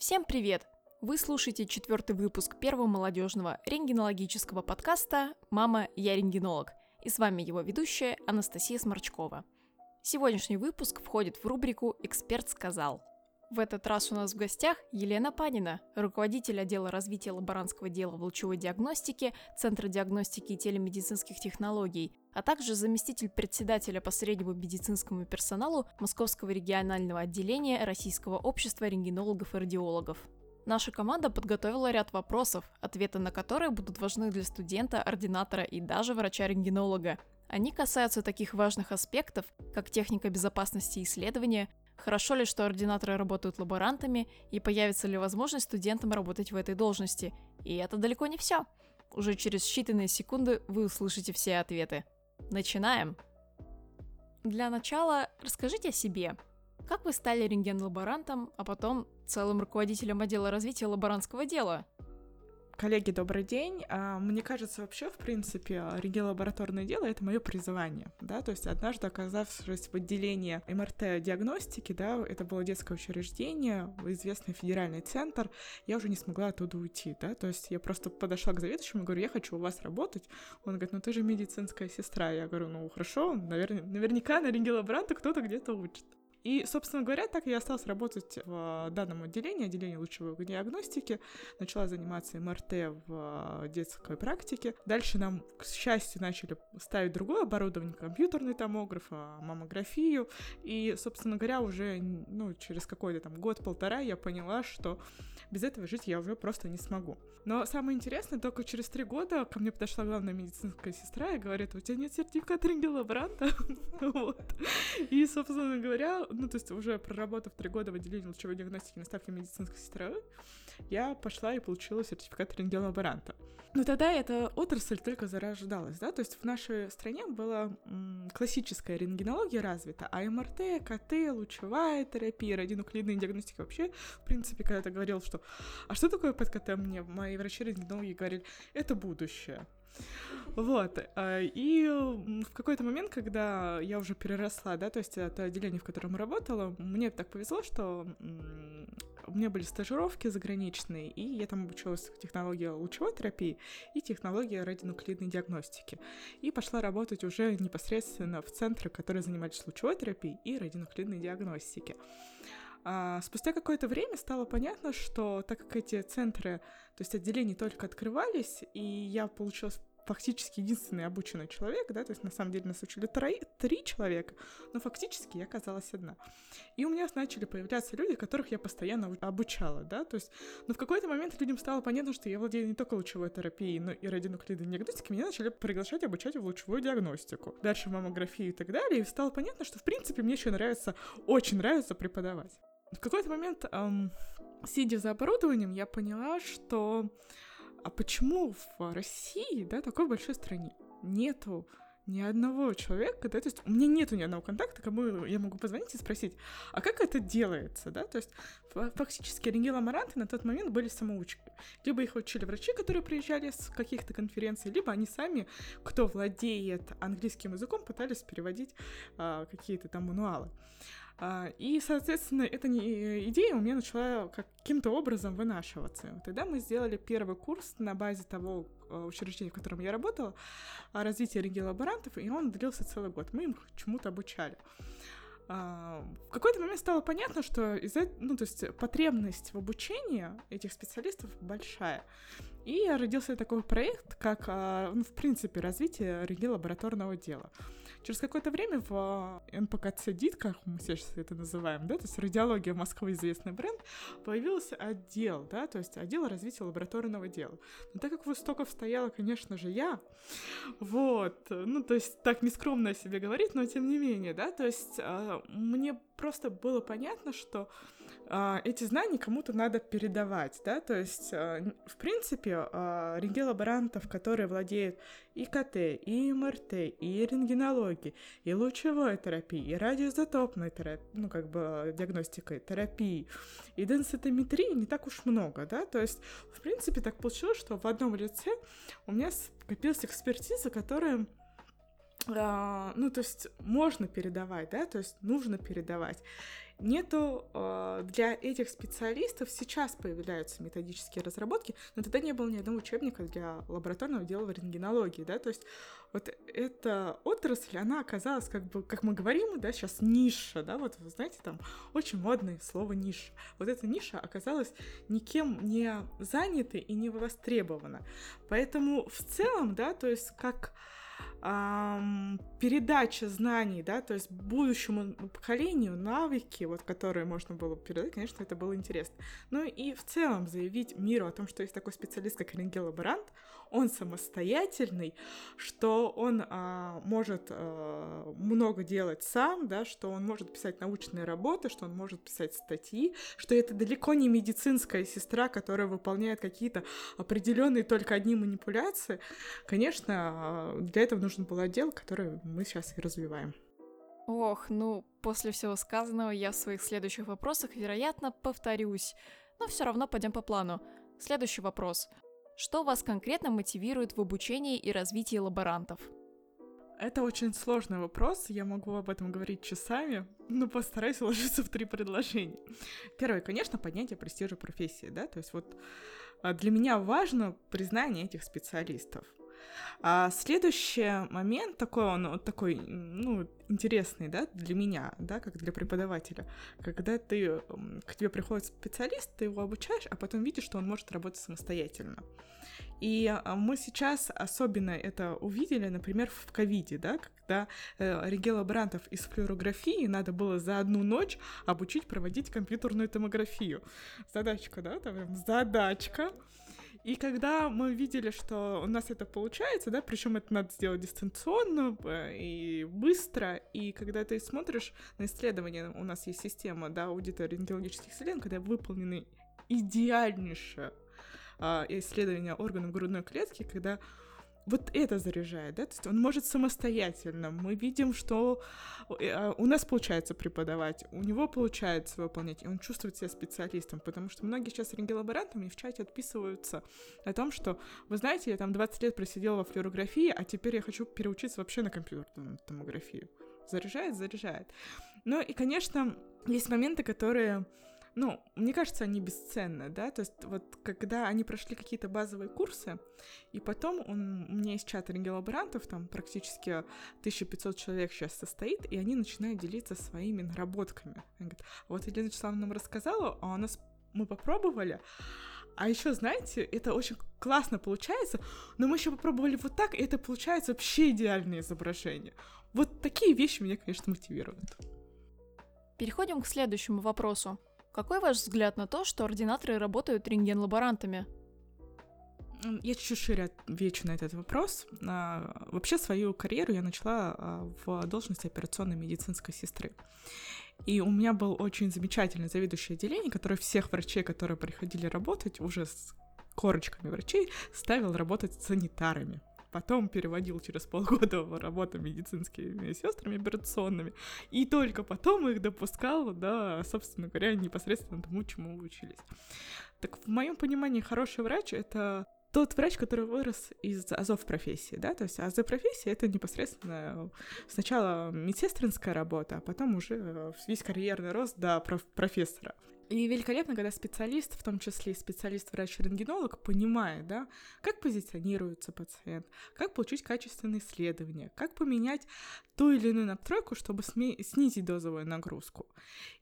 Всем привет! Вы слушаете четвертый выпуск первого молодежного рентгенологического подкаста «Мама, я рентгенолог». И с вами его ведущая Анастасия Сморчкова. Сегодняшний выпуск входит в рубрику «Эксперт сказал». В этот раз у нас в гостях Елена Панина, руководитель отдела развития лаборантского дела в лучевой диагностике Центра диагностики и телемедицинских технологий, а также заместитель председателя по среднему медицинскому персоналу Московского регионального отделения Российского общества рентгенологов и радиологов. Наша команда подготовила ряд вопросов, ответы на которые будут важны для студента, ординатора и даже врача-рентгенолога. Они касаются таких важных аспектов, как техника безопасности исследования, Хорошо ли, что ординаторы работают лаборантами, и появится ли возможность студентам работать в этой должности? И это далеко не все. Уже через считанные секунды вы услышите все ответы. Начинаем! Для начала расскажите о себе. Как вы стали рентген-лаборантом, а потом целым руководителем отдела развития лаборантского дела? Коллеги, добрый день. А, мне кажется, вообще, в принципе, рентген-лабораторное дело — это мое призвание, да, то есть однажды оказавшись в отделении МРТ-диагностики, да, это было детское учреждение, известный федеральный центр, я уже не смогла оттуда уйти, да, то есть я просто подошла к заведующему и говорю, я хочу у вас работать. Он говорит, ну ты же медицинская сестра. Я говорю, ну хорошо, наверное, наверняка на рентген-лаборанта кто-то где-то учит. И, собственно говоря, так я осталась работать в данном отделении, отделении лучевой диагностики, начала заниматься МРТ в детской практике. Дальше нам, к счастью, начали ставить другое оборудование, компьютерный томограф, а, маммографию. И, собственно говоря, уже ну, через какой-то там год-полтора я поняла, что без этого жить я уже просто не смогу. Но самое интересное, только через три года ко мне подошла главная медицинская сестра и говорит, у тебя нет сертификата рентгенолаборанта? вот. И, собственно говоря, ну, то есть уже проработав три года в отделении лучевой диагностики на ставке медицинской сестры, я пошла и получила сертификат рентген-лаборанта. Но тогда эта отрасль только зарождалась, да, то есть в нашей стране была классическая рентгенология развита, а МРТ, КТ, лучевая терапия, радионуклидная диагностика вообще, в принципе, когда ты говорил, что «А что такое под КТ?» Мне мои врачи-рентгенологи говорили «Это будущее». Вот. А, и в какой-то момент, когда я уже переросла, да, то есть это отделение, в котором работала, мне так повезло, что у меня были стажировки заграничные, и я там обучилась технологии лучевой терапии и технологии радионуклидной диагностики. И пошла работать уже непосредственно в центры, которые занимались лучевой терапией и радионуклидной диагностикой. А спустя какое-то время стало понятно, что так как эти центры, то есть отделения только открывались, и я получилась фактически единственный обученный человек, да, то есть на самом деле нас учили три, три человека, но фактически я оказалась одна. И у меня начали появляться люди, которых я постоянно обучала, да, то есть, но в какой-то момент людям стало понятно, что я владею не только лучевой терапией, но и радионуклидной диагностикой, меня начали приглашать обучать в лучевую диагностику, дальше маммографию и так далее, и стало понятно, что в принципе мне еще нравится, очень нравится преподавать. В какой-то момент, эм, сидя за оборудованием, я поняла, что а почему в России, да, такой большой стране нету ни одного человека, да, то есть у меня нету ни одного контакта, кому я могу позвонить и спросить, а как это делается, да, то есть фактически рентген-лаборанты на тот момент были самоучками. Либо их учили врачи, которые приезжали с каких-то конференций, либо они сами, кто владеет английским языком, пытались переводить а, какие-то там мануалы. А, и, соответственно, эта идея у меня начала каким-то образом вынашиваться. Тогда мы сделали первый курс на базе того а, учреждения, в котором я работала, развитие региолаборантов, и он длился целый год. Мы им чему-то обучали. А, в какой-то момент стало понятно, что из-за, ну, то есть потребность в обучении этих специалистов большая. И родился такой проект, как, ну, в принципе, развитие региолабораторного дела. Через какое-то время в НПКЦ ДИТ, как мы сейчас это называем, да, то есть радиология Москвы известный бренд, появился отдел, да, то есть отдел развития лабораторного дела. Но так как в истоков стояла, конечно же, я, вот, ну, то есть так нескромно о себе говорить, но тем не менее, да, то есть э, мне просто было понятно, что э, эти знания кому-то надо передавать, да, то есть, э, в принципе, э, рентген-лаборантов, которые владеют и КТ, и МРТ, и рентгенологией, и лучевой терапией, и радиоизотопной терапией, ну, как бы, диагностикой, терапией, и денситометрии не так уж много, да, то есть, в принципе, так получилось, что в одном лице у меня скопилась экспертиза, которая а, ну, то есть можно передавать, да, то есть нужно передавать. Нету э, для этих специалистов сейчас появляются методические разработки, но тогда не было ни одного учебника для лабораторного дела в рентгенологии, да, то есть вот эта отрасль, она оказалась как бы, как мы говорим, да, сейчас ниша, да, вот вы знаете, там очень модное слово ниша. Вот эта ниша оказалась никем не занятой и не востребована. Поэтому в целом, да, то есть как передача знаний, да, то есть будущему поколению навыки, вот которые можно было передать, конечно, это было интересно. Ну и в целом заявить миру о том, что есть такой специалист, как рентген-лаборант, он самостоятельный, что он а, может а, много делать сам, да, что он может писать научные работы, что он может писать статьи, что это далеко не медицинская сестра, которая выполняет какие-то определенные только одни манипуляции. Конечно, а, для этого нужен был отдел, который мы сейчас и развиваем. Ох, ну, после всего сказанного я в своих следующих вопросах, вероятно, повторюсь. Но все равно пойдем по плану. Следующий вопрос. Что вас конкретно мотивирует в обучении и развитии лаборантов? Это очень сложный вопрос, я могу об этом говорить часами, но постараюсь уложиться в три предложения. Первое, конечно, поднятие престижа профессии, да, то есть вот а, для меня важно признание этих специалистов. А следующий момент такой, он вот такой, ну, интересный, да, для меня, да, как для преподавателя, когда ты, к тебе приходит специалист, ты его обучаешь, а потом видишь, что он может работать самостоятельно. И а, мы сейчас особенно это увидели, например, в ковиде, да, когда э, регелаборантов из флюорографии надо было за одну ночь обучить проводить компьютерную томографию. Задачка, да, там задачка. И когда мы видели, что у нас это получается, да, причем это надо сделать дистанционно э, и быстро, и когда ты смотришь на исследования, у нас есть система, да, аудита рентгенологических исследований, когда выполнены идеальнейшее а, исследования органов грудной клетки, когда вот это заряжает, да, то есть он может самостоятельно. Мы видим, что э, а, у нас получается преподавать, у него получается выполнять, и он чувствует себя специалистом, потому что многие сейчас рентгенлаборантами в чате отписываются о том, что, вы знаете, я там 20 лет просидела во флюорографии, а теперь я хочу переучиться вообще на компьютерную томографию. Заряжает, заряжает. Ну и, конечно, есть моменты, которые ну, мне кажется, они бесценны, да, то есть вот когда они прошли какие-то базовые курсы, и потом он, у меня есть чат рентгенлаборантов, там практически 1500 человек сейчас состоит, и они начинают делиться своими наработками. Они говорят, вот Елена Вячеславовна нам рассказала, а у нас мы попробовали, а еще, знаете, это очень классно получается, но мы еще попробовали вот так, и это получается вообще идеальное изображение. Вот такие вещи меня, конечно, мотивируют. Переходим к следующему вопросу. Какой ваш взгляд на то, что ординаторы работают рентген-лаборантами? Я чуть-чуть шире отвечу на этот вопрос. А, вообще свою карьеру я начала а, в должности операционной медицинской сестры. И у меня был очень замечательный заведующий отделение, который всех врачей, которые приходили работать, уже с корочками врачей, ставил работать санитарами потом переводил через полгода в работу медицинскими сестрами операционными, и только потом их допускал, да, собственно говоря, непосредственно тому, чему учились. Так в моем понимании хороший врач — это тот врач, который вырос из азов профессии, да, то есть азы профессии — это непосредственно сначала медсестринская работа, а потом уже весь карьерный рост до профессора. И великолепно, когда специалист, в том числе специалист-врач-рентгенолог, понимает, да, как позиционируется пациент, как получить качественное исследование, как поменять ту или иную настройку, чтобы снизить дозовую нагрузку.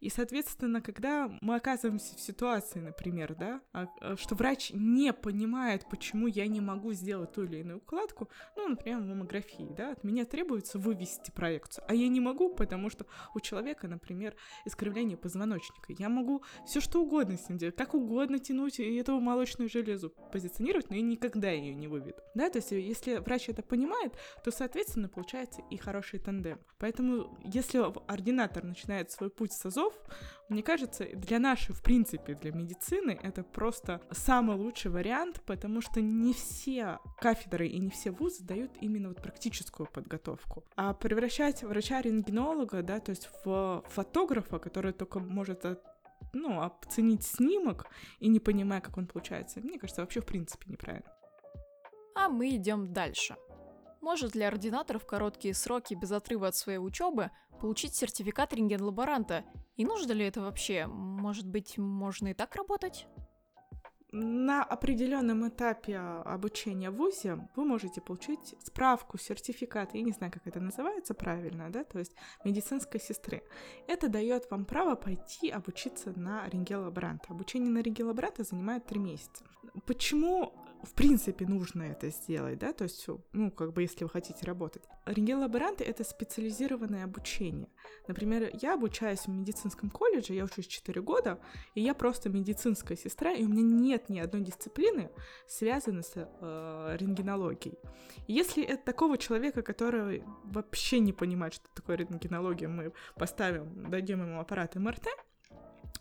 И, соответственно, когда мы оказываемся в ситуации, например, да, а, а, что врач не понимает, почему я не могу сделать ту или иную укладку, ну, например, в маммографии, да, от меня требуется вывести проекцию, а я не могу, потому что у человека, например, искривление позвоночника. Я могу все что угодно с ним делать, как угодно тянуть эту молочную железу, позиционировать, но я никогда ее не выведу. Да, то есть если врач это понимает, то, соответственно, получается и хороший тандем. Поэтому, если ординатор начинает свой путь с АЗОВ, мне кажется, для нашей, в принципе, для медицины это просто самый лучший вариант, потому что не все кафедры и не все вузы дают именно вот практическую подготовку. А превращать врача-рентгенолога, да, то есть в фотографа, который только может ну, оценить снимок и не понимая, как он получается, мне кажется, вообще в принципе неправильно. А мы идем дальше. Может ли ординатор в короткие сроки без отрыва от своей учебы получить сертификат рентген-лаборанта? И нужно ли это вообще? Может быть, можно и так работать? На определенном этапе обучения в ВУЗе вы можете получить справку, сертификат, я не знаю, как это называется правильно, да, то есть медицинской сестры. Это дает вам право пойти обучиться на рентгенлаборанта. Обучение на рентгенлаборанта занимает три месяца. Почему в принципе нужно это сделать, да, то есть, ну, как бы, если вы хотите работать. Рентген-лаборанты — это специализированное обучение. Например, я обучаюсь в медицинском колледже, я учусь 4 года, и я просто медицинская сестра, и у меня нет ни одной дисциплины, связанной с э, рентгенологией. Если это такого человека, который вообще не понимает, что такое рентгенология, мы поставим, дадим ему аппарат МРТ,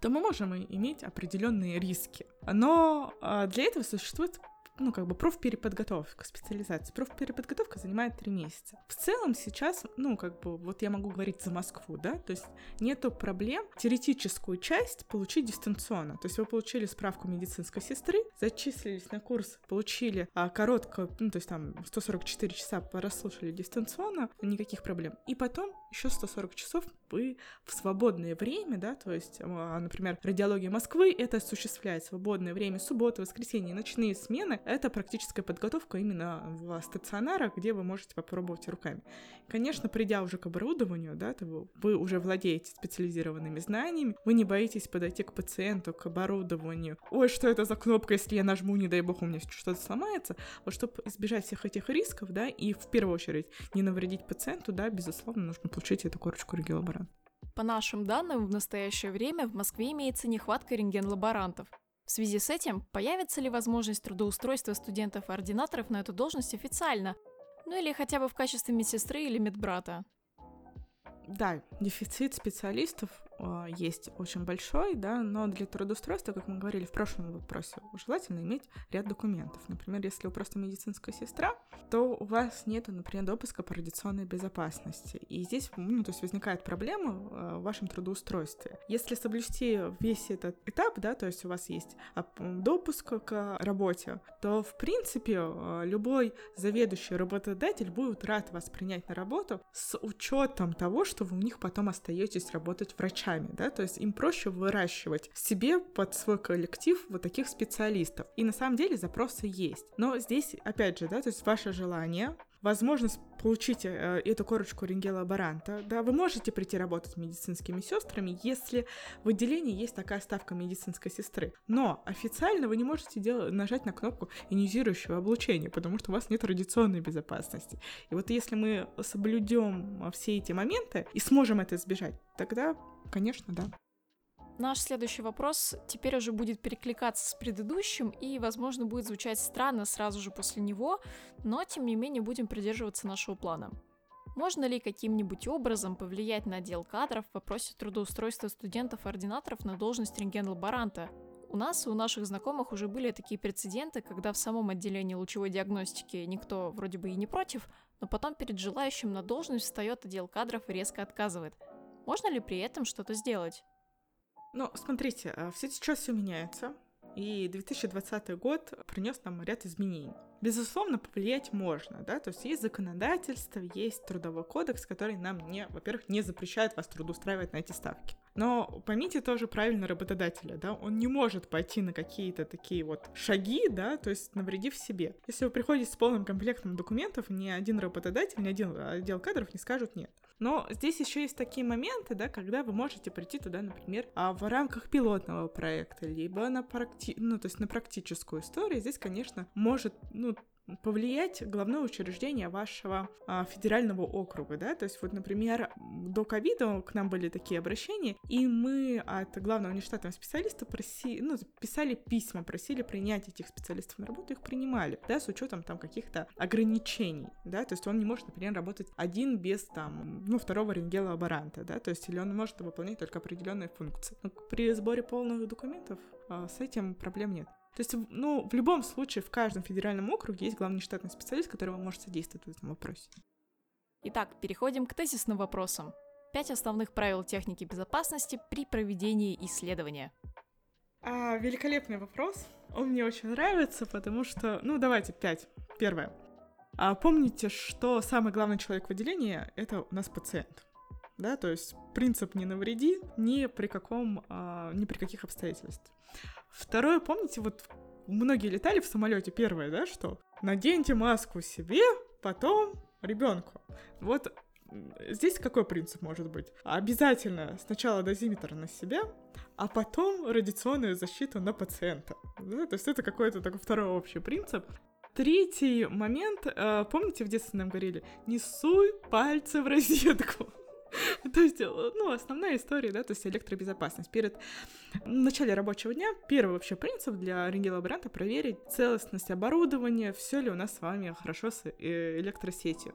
то мы можем иметь определенные риски. Но а, для этого существует ну, как бы профпереподготовка, специализация. Профпереподготовка занимает три месяца. В целом сейчас, ну, как бы, вот я могу говорить за Москву, да, то есть нету проблем теоретическую часть получить дистанционно. То есть вы получили справку медицинской сестры, зачислились на курс, получили а, короткую, ну, то есть там 144 часа прослушали дистанционно, никаких проблем. И потом еще 140 часов вы в свободное время, да, то есть, а, например, радиология Москвы, это осуществляет свободное время, субботы, воскресенье, ночные смены, это практическая подготовка именно в стационарах, где вы можете попробовать руками. Конечно, придя уже к оборудованию, да, то вы уже владеете специализированными знаниями, вы не боитесь подойти к пациенту, к оборудованию. Ой, что это за кнопка, если я нажму, не дай бог, у меня что-то сломается. Вот чтобы избежать всех этих рисков, да, и в первую очередь не навредить пациенту, да, безусловно, нужно получить эту корочку рентген-лаборанта. По нашим данным, в настоящее время в Москве имеется нехватка рентген-лаборантов. В связи с этим, появится ли возможность трудоустройства студентов-ординаторов на эту должность официально, ну или хотя бы в качестве медсестры или медбрата? Да, дефицит специалистов э, есть очень большой, да, но для трудоустройства, как мы говорили в прошлом вопросе, желательно иметь ряд документов. Например, если вы просто медицинская сестра, то у вас нет, например, допуска по радиационной безопасности. И здесь, ну, то есть возникает проблема э, в вашем трудоустройстве. Если соблюсти весь этот этап, да, то есть у вас есть допуск к работе, то, в принципе, любой заведующий работодатель будет рад вас принять на работу с учетом того, что вы у них потом остаетесь работать врачами, да, то есть им проще выращивать себе под свой коллектив вот таких специалистов. И на самом деле запросы есть. Но здесь, опять же, да, то есть ваше желание, возможность получить э, эту корочку рентген-лаборанта, да, вы можете прийти работать медицинскими сестрами, если в отделении есть такая ставка медицинской сестры. Но официально вы не можете делать, нажать на кнопку ионизирующего облучения, потому что у вас нет радиационной безопасности. И вот если мы соблюдем все эти моменты и сможем это избежать, тогда, конечно, да. Наш следующий вопрос теперь уже будет перекликаться с предыдущим и, возможно, будет звучать странно сразу же после него, но, тем не менее, будем придерживаться нашего плана. Можно ли каким-нибудь образом повлиять на отдел кадров в вопросе трудоустройства студентов-ординаторов на должность рентген-лаборанта? У нас и у наших знакомых уже были такие прецеденты, когда в самом отделении лучевой диагностики никто вроде бы и не против, но потом перед желающим на должность встает отдел кадров и резко отказывает. Можно ли при этом что-то сделать? Ну, смотрите, а, все сейчас все меняется, и 2020 год принес нам ряд изменений. Безусловно, повлиять можно, да, то есть есть законодательство, есть трудовой кодекс, который нам не, во-первых, не запрещает вас трудоустраивать на эти ставки. Но поймите тоже правильно работодателя, да, он не может пойти на какие-то такие вот шаги, да, то есть навредив себе. Если вы приходите с полным комплектом документов, ни один работодатель, ни один отдел кадров не скажут нет. Но здесь еще есть такие моменты, да, когда вы можете прийти туда, например, а в рамках пилотного проекта, либо на практи... ну, то есть на практическую историю. Здесь, конечно, может, ну, повлиять главное учреждение вашего а, федерального округа, да, то есть вот, например, до ковида к нам были такие обращения, и мы от главного внештатного специалиста проси, ну, писали письма, просили принять этих специалистов на работу, их принимали, да, с учетом там каких-то ограничений, да, то есть он не может, например, работать один без там, ну, второго рентген-лаборанта, да, то есть или он может выполнять только определенные функции. Но при сборе полных документов а, с этим проблем нет. То есть, ну, в любом случае, в каждом федеральном округе есть главный штатный специалист, который вам может содействовать в этом вопросе. Итак, переходим к тезисным вопросам. Пять основных правил техники безопасности при проведении исследования. А, великолепный вопрос. Он мне очень нравится, потому что... Ну, давайте, пять. Первое. А помните, что самый главный человек в отделении — это у нас пациент. Да, то есть принцип «не навреди» ни при каком, а, ни при каких обстоятельствах. Второе, помните, вот многие летали в самолете, первое, да, что? Наденьте маску себе, потом ребенку. Вот здесь какой принцип может быть? Обязательно сначала дозиметр на себя, а потом радиационную защиту на пациента. Да? То есть это какой-то такой второй общий принцип. Третий момент, э, помните, в детстве нам говорили, не суй пальцы в розетку. То есть, ну, основная история, да, то есть электробезопасность. Перед начале рабочего дня первый вообще принцип для рентгенолаборанта проверить целостность оборудования, все ли у нас с вами хорошо с э, электросетью.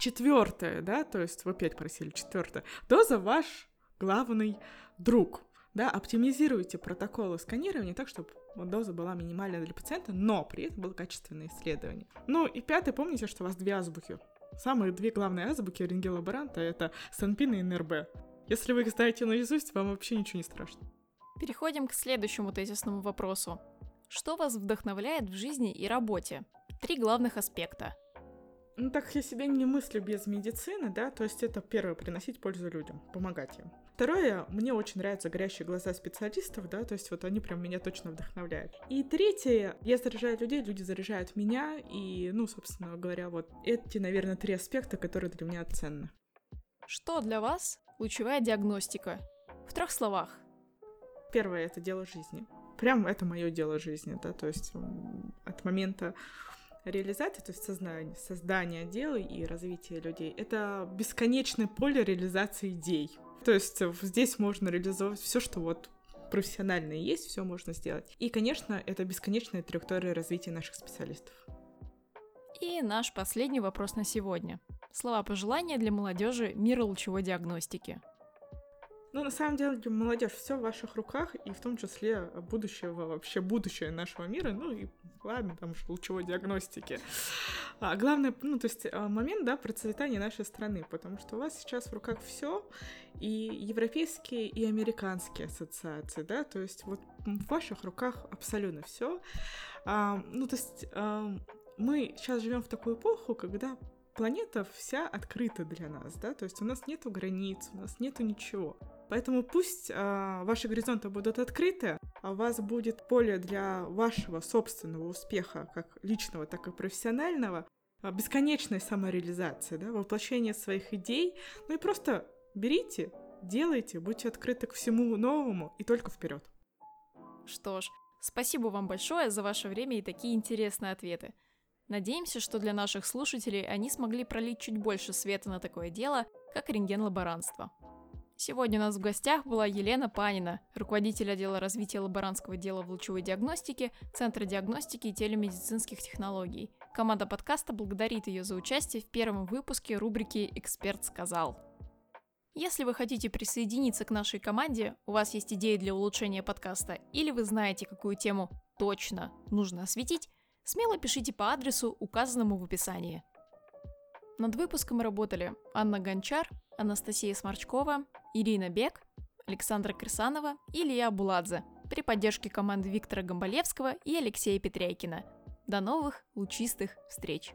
Четвертое, да, то есть вы опять просили четвертое. Доза ваш главный друг. Да, оптимизируйте протоколы сканирования так, чтобы доза была минимальная для пациента, но при этом было качественное исследование. Ну и пятое, помните, что у вас две азбуки. Самые две главные азбуки рентгенолаборанта — это Санпин и НРБ. Если вы их знаете наизусть, вам вообще ничего не страшно. Переходим к следующему тезисному вопросу. Что вас вдохновляет в жизни и работе? Три главных аспекта — ну, так я себя не мыслю без медицины, да, то есть это первое, приносить пользу людям, помогать им. Второе, мне очень нравятся горящие глаза специалистов, да, то есть вот они прям меня точно вдохновляют. И третье, я заряжаю людей, люди заряжают меня, и, ну, собственно говоря, вот эти, наверное, три аспекта, которые для меня ценны. Что для вас лучевая диагностика? В трех словах. Первое — это дело жизни. Прям это мое дело жизни, да, то есть от момента реализация, то есть сознание, создание дела и развитие людей, это бесконечное поле реализации идей. То есть э, здесь можно реализовать все, что вот профессионально есть, все можно сделать. И, конечно, это бесконечная траектория развития наших специалистов. И наш последний вопрос на сегодня. Слова пожелания для молодежи мира лучевой диагностики. Ну, на самом деле, молодежь, все в ваших руках, и в том числе будущего, вообще будущее нашего мира, ну и ладно, там уж лучевой диагностики. А главное, ну, то есть а, момент, да, процветания нашей страны, потому что у вас сейчас в руках все, и европейские, и американские ассоциации, да, то есть вот в ваших руках абсолютно все. А, ну, то есть а, мы сейчас живем в такую эпоху, когда планета вся открыта для нас, да, то есть у нас нету границ, у нас нету ничего. Поэтому пусть а, ваши горизонты будут открыты, а у вас будет поле для вашего собственного успеха, как личного, так и профессионального, а, бесконечная самореализация, да, воплощение своих идей. Ну и просто берите, делайте, будьте открыты к всему новому и только вперед. Что ж, спасибо вам большое за ваше время и такие интересные ответы. Надеемся, что для наших слушателей они смогли пролить чуть больше света на такое дело, как рентген-лаборантство. Сегодня у нас в гостях была Елена Панина, руководитель отдела развития лаборантского дела в лучевой диагностике Центра диагностики и телемедицинских технологий. Команда подкаста благодарит ее за участие в первом выпуске рубрики «Эксперт сказал». Если вы хотите присоединиться к нашей команде, у вас есть идеи для улучшения подкаста, или вы знаете, какую тему точно нужно осветить, смело пишите по адресу, указанному в описании. Над выпуском работали Анна Гончар, Анастасия Сморчкова, Ирина Бек, Александра Крысанова и Илья Буладзе при поддержке команды Виктора Гомболевского и Алексея Петряйкина. До новых лучистых встреч!